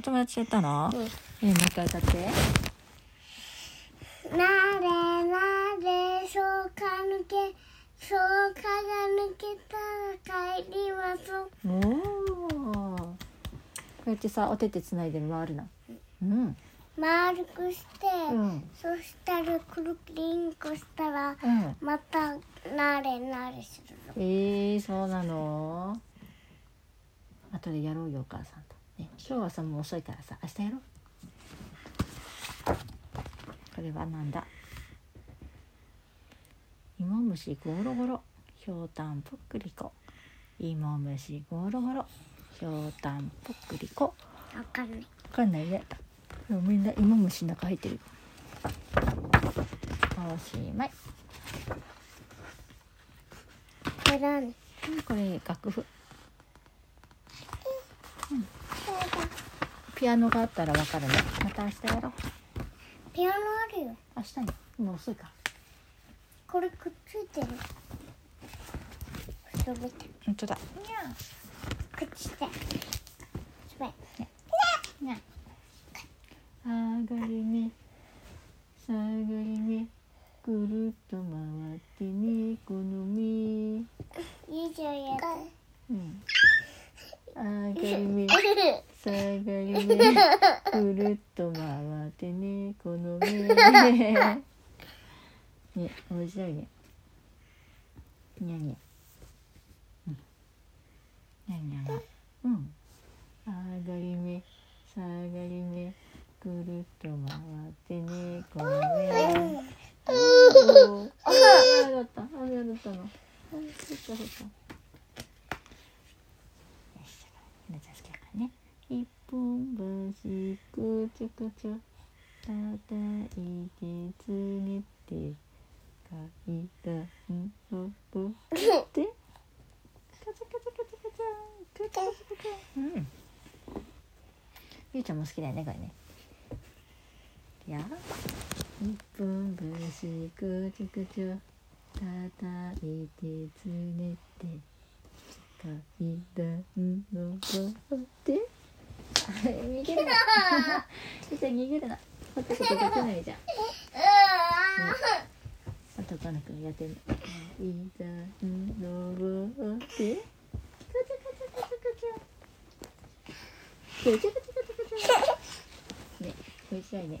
お友達やったの？うん。えー、もう一回歌って。なれなれそうか抜けそうかが抜けたら帰ります。おおこうやってさお手手つないで回るなうん。丸くして、うん。そしたらくるりんこしたらうん。またなれなれするの。えー、そうなの？後でやろうよお母さんと、ね、今日はさもう遅いからさ明日やろう。これはなんだ？芋虫ゴロゴロ。ひょうたんぷっくりこ芋虫ゴロゴロ。ひょうたんぷっくりこわかんない。わかんないね。でもみんな芋虫の中入ってるよ。おしまい。これ楽譜ピアノがあったらわかるね。また明日やろう。ピアノあるよ。明日に？もう遅いか。これくっついてる。後ろ見て。本当だ。くっついて。すごい。にゃ上がり目下がり目くるっと回ってね。この目いいじゃんやっうん下がり目くるっと回ってねこの目ね面白いね。にゃにゃ。うん。にゃにゃが。うん。上がり目。下がり目。くるっと回ってねこの目。おーあ嫌だったあ嫌だったのそっかそっかね一本橋くちょくちょ叩いてつねって階段登ってカチャカチャカチャカチャカチャカチャカチャうんゆうちゃんも好きだよねこれねいや一本橋くちょくちょ叩いてつねって階段登って逃げるな。ちゃん逃げるな。ほっとくとできないじゃん男の子がやってるの階段登ってカチャカチャカチャカチャカチャカチャカチャ。カチャね面白いね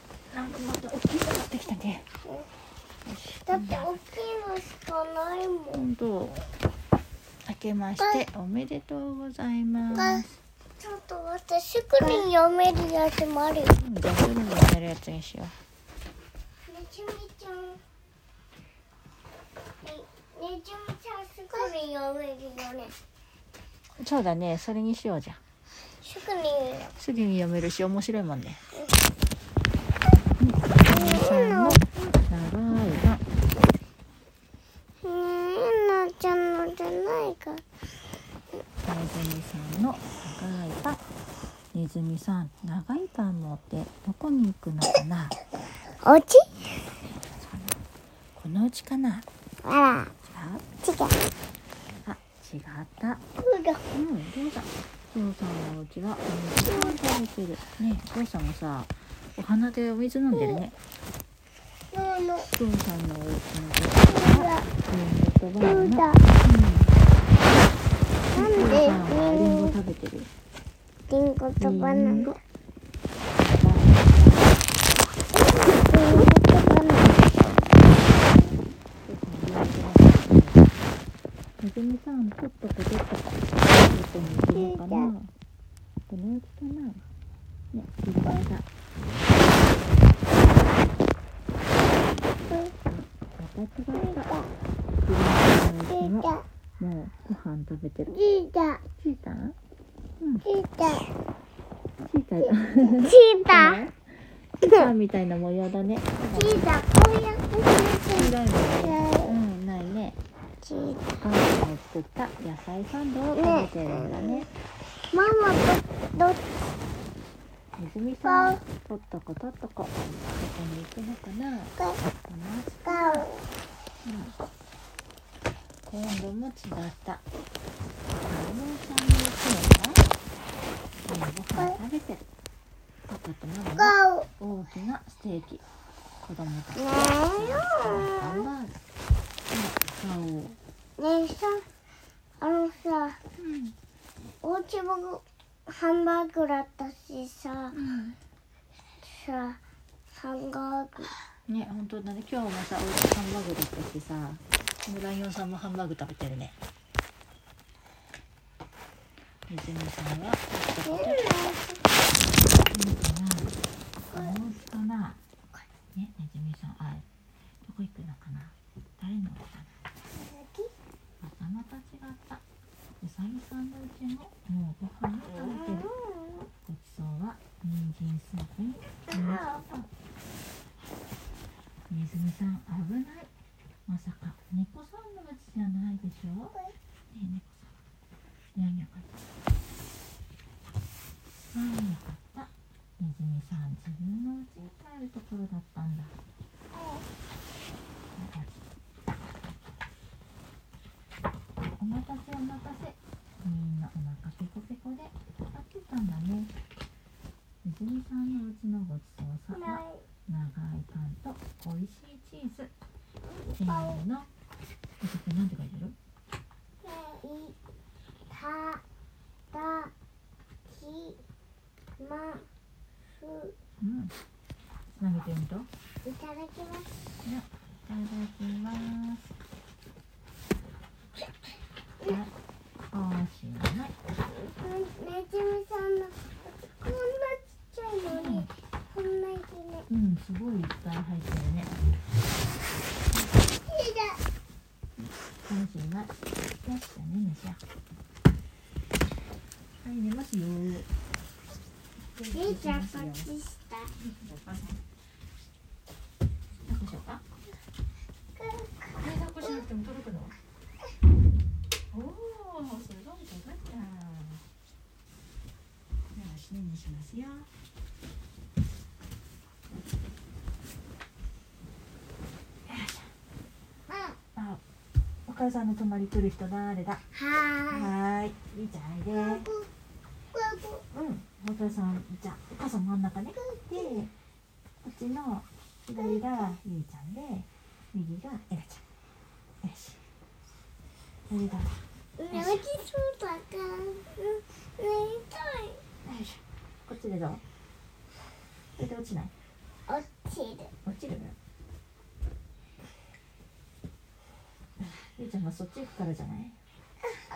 なんかまた大きいの持ってきたね。だって大きいのしかないもん。本当。明けましておめでとうございます。ちょっと待ってすぐに読めるやつもあるよ。じゃあすぐにやるやつにしよねちみちゃん。ねねちみちゃんすぐに読めるよね。うそうだねそれにしようじゃん。すぐにすぐに読めるし面白いもんね皆さんの長いがうんなちゃんのじゃないかネズミさんの長いパンネズミさん長いパン持ってどこに行くのかなおうちこのうちかなあら違う違うあ違ったうだうん、どうだ。ゾウさんのお家はお水を食べてる。ね、ゾウさんもさ、お花でお水飲んでるね。の。のゾウさんのお家のどうだリンとバナナ。うん。なんで？リンゴ食べてる。リンゴとバナナリンゴ。とバナナネズミさん、とっとこどっとこ。どこに行くのかな。このうちかなねいっぱいさまた違った自分のお家ももうご飯食べてるチータチーターうんチータチーターだチータ。チーターみたいな模様だね。チータこうやって黄色うんないね。チータ。お母さんの作った野菜サンドを食べてるんだね。ママとどっねずみさんとっとことっとこ。どこに行くのかな？かこの使う。今度も違った。マモさんの家は？今ご飯食べてる。パパとママ大きなステーキ。子供たちねはハンバーグ。ね顔を。えねえさあのさうん。おうちもハンバーグだったしささハンバーグね、本当だね。今日もさ、おうちハンバーグだったしさ。ライオンさんもハンバーグ食べてるね。ネズミさんは、な。カモスかな。ね、ネズミさん、あ、どこ行くのかな。誰のかな。またまた違った。うさぎさんのうちの、もうご飯を食べてる。ごちそうは、人参スープに。ネズミさん、危ない。まさか、猫さんのうちじゃないでしょねえ、猫さん。にゃんにゃかった。ああ、よかった。ネズミさん、自分の家に帰るところだったんだ。お待たせお待たせ。みんなお腹ペコペコで待ってたんだね。ネズミさんのうちのごちそうさま。長いパンと美味しいチーズ。せーの。なんて書いてる？たたきますうん。つなげてみると。いただきます。いただきます。あ、おしまい。ねずみさんのこんなちっちゃいのにこんなにねうん、すごいいっぱい入ってるね。おしまい。よし、じゃあね、寝しよう。はい、寝ますよ。いいじゃんこっちした抱っこしようか。え、抱っこしなくても届くの？おお、すごい届いた。よし、ね、にしますよ。あ、お母さんの泊まり来る人誰だ？はーいはーい、いいじゃないで。うん、お母さん、じゃあ、お母さん真ん中ね。で、こっちの左がゆいちゃんで、右がエラちゃん。よし。それだ？よ寝起きそうだからうん寝たいいしょ。こっちでどう？それで落ちない？落ちる落ちる？ゆいちゃんがそっち行くからじゃない？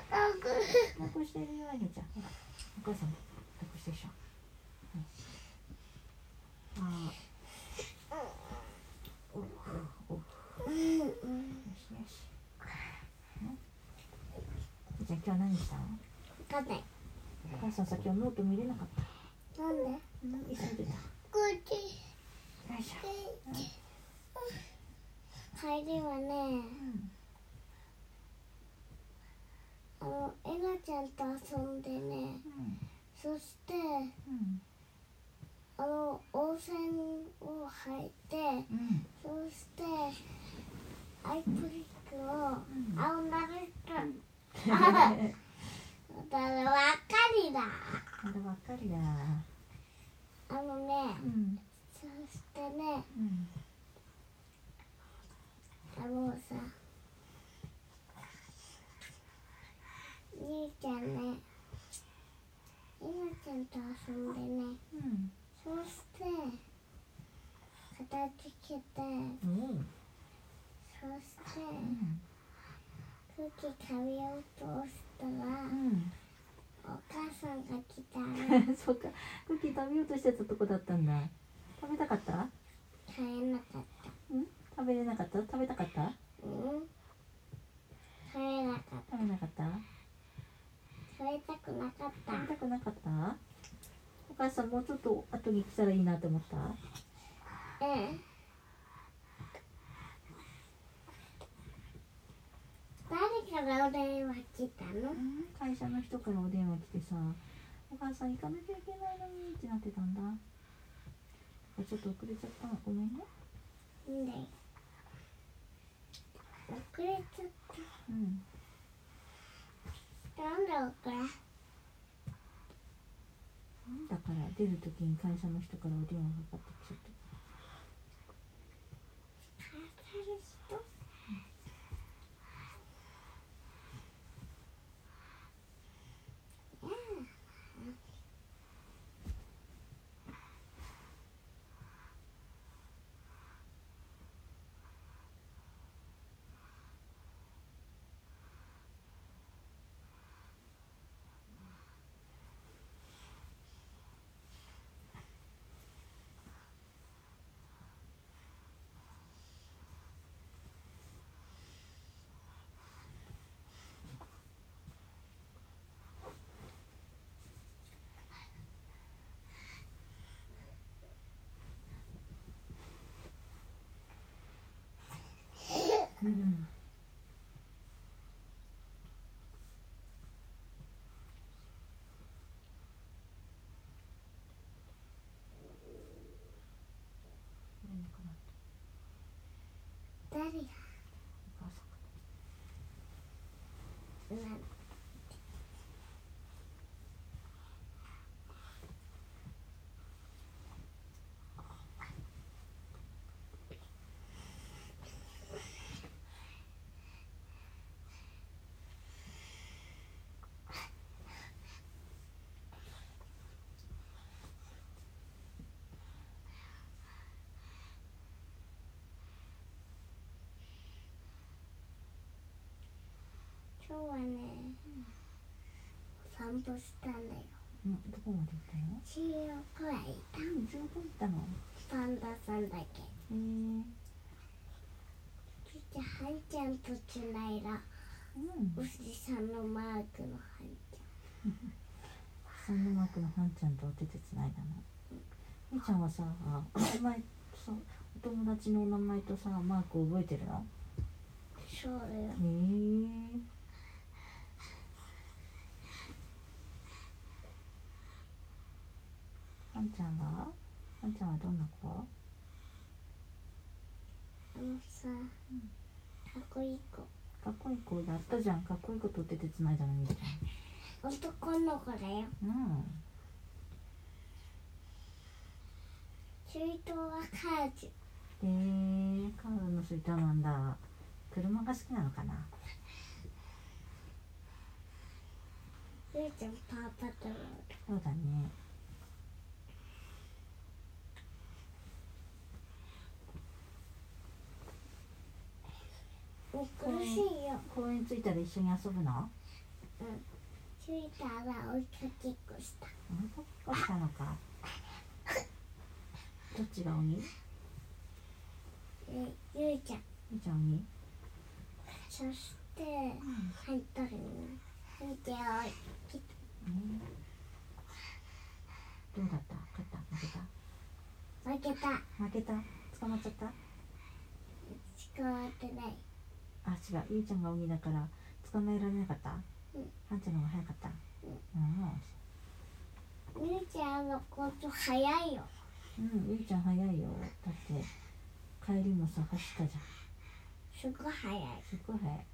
抱っこしてるよ、ゆいちゃん。お母さんも抱っこしてるでしょ。よしあーおおおようんうんしよし。ねゆいちゃん、今日何したの。わかんないお母さんさ、今日ノート見れなかった。なんで？急いでた。よこっちいしょ。帰りはねうん。あのエガちゃんと遊んでねうん。そしてうん。あの温泉を履いてうん。そしてアイプリックをうん青なると だからわかりだまだばっかりだ。あのねうん。そしてねうん。あのさ兄ちゃんねエガちゃんと遊んでねうん。そして片付けてうん。そしてうん。空気食べようとしたらうん。お母さんが来た。ら そうか。クッキー食べようとしてたとこだったんだ。食べたかった？買えなかった。うん？食べれなかった？食べたかった？うん。買えなかっ食べなかった？た食べたくなかった。食べたくなかった？お母さんもうちょっと後に来たらいいなと思った？うん誰からお電話来たの会社の人からお電話来てさお母さん行かなきゃいけないのにってなってたんだ。ちょっと遅れちゃったごめんね。んで遅れちゃっうん。たなんで遅れ。だから出る時に会社の人からお電話がかかってきちゃって会社の人うん誰がお母さ今日はね散歩したんだよ。うんどこまで行ったの？中央くらいいた。うん十分行ったの？パンダさんだけ。へえそしてハンちゃんとうん。おじさんのマークのハンちサンドマークのハンちゃんとお手手つないだの？みーちゃんはさお名前さお友達のお名前とさマーク覚えてるの？ゃんそうよ。へえハンちゃんはハンちゃんはどんな子？あのさかっこいい子。かっこいい子やったじゃん。かっこいい子とお手手つないだのみーち男の子だよ。ゃんうん。水筒はカージ。ュへえカールの水筒なんだ。車が好きなのかな？ゆうちゃんパーパトロール。そうだね苦しいよ。公園着いたら一緒に遊ぶの？うん。着いたら追いかけっこした。うんそっかしたのか。どっちが鬼でゆうちゃん。みーちゃん鬼そしてハントルにハンちゃんを切っうん。どうだった？勝った？負けた？負けた。負けた？捕まっちゃった？捕まってないあ違う。ゆいちゃんが鬼だから捕まえられなかった？うん。はんちゃんの方が早かった？うん。ゆうちゃんのこと早いよ。うん、ゆいちゃん早いよ。だって帰りもさ走ったじゃん。すごい早い。すっごい早い。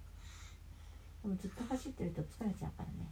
でもずっと走ってると疲れちゃうからね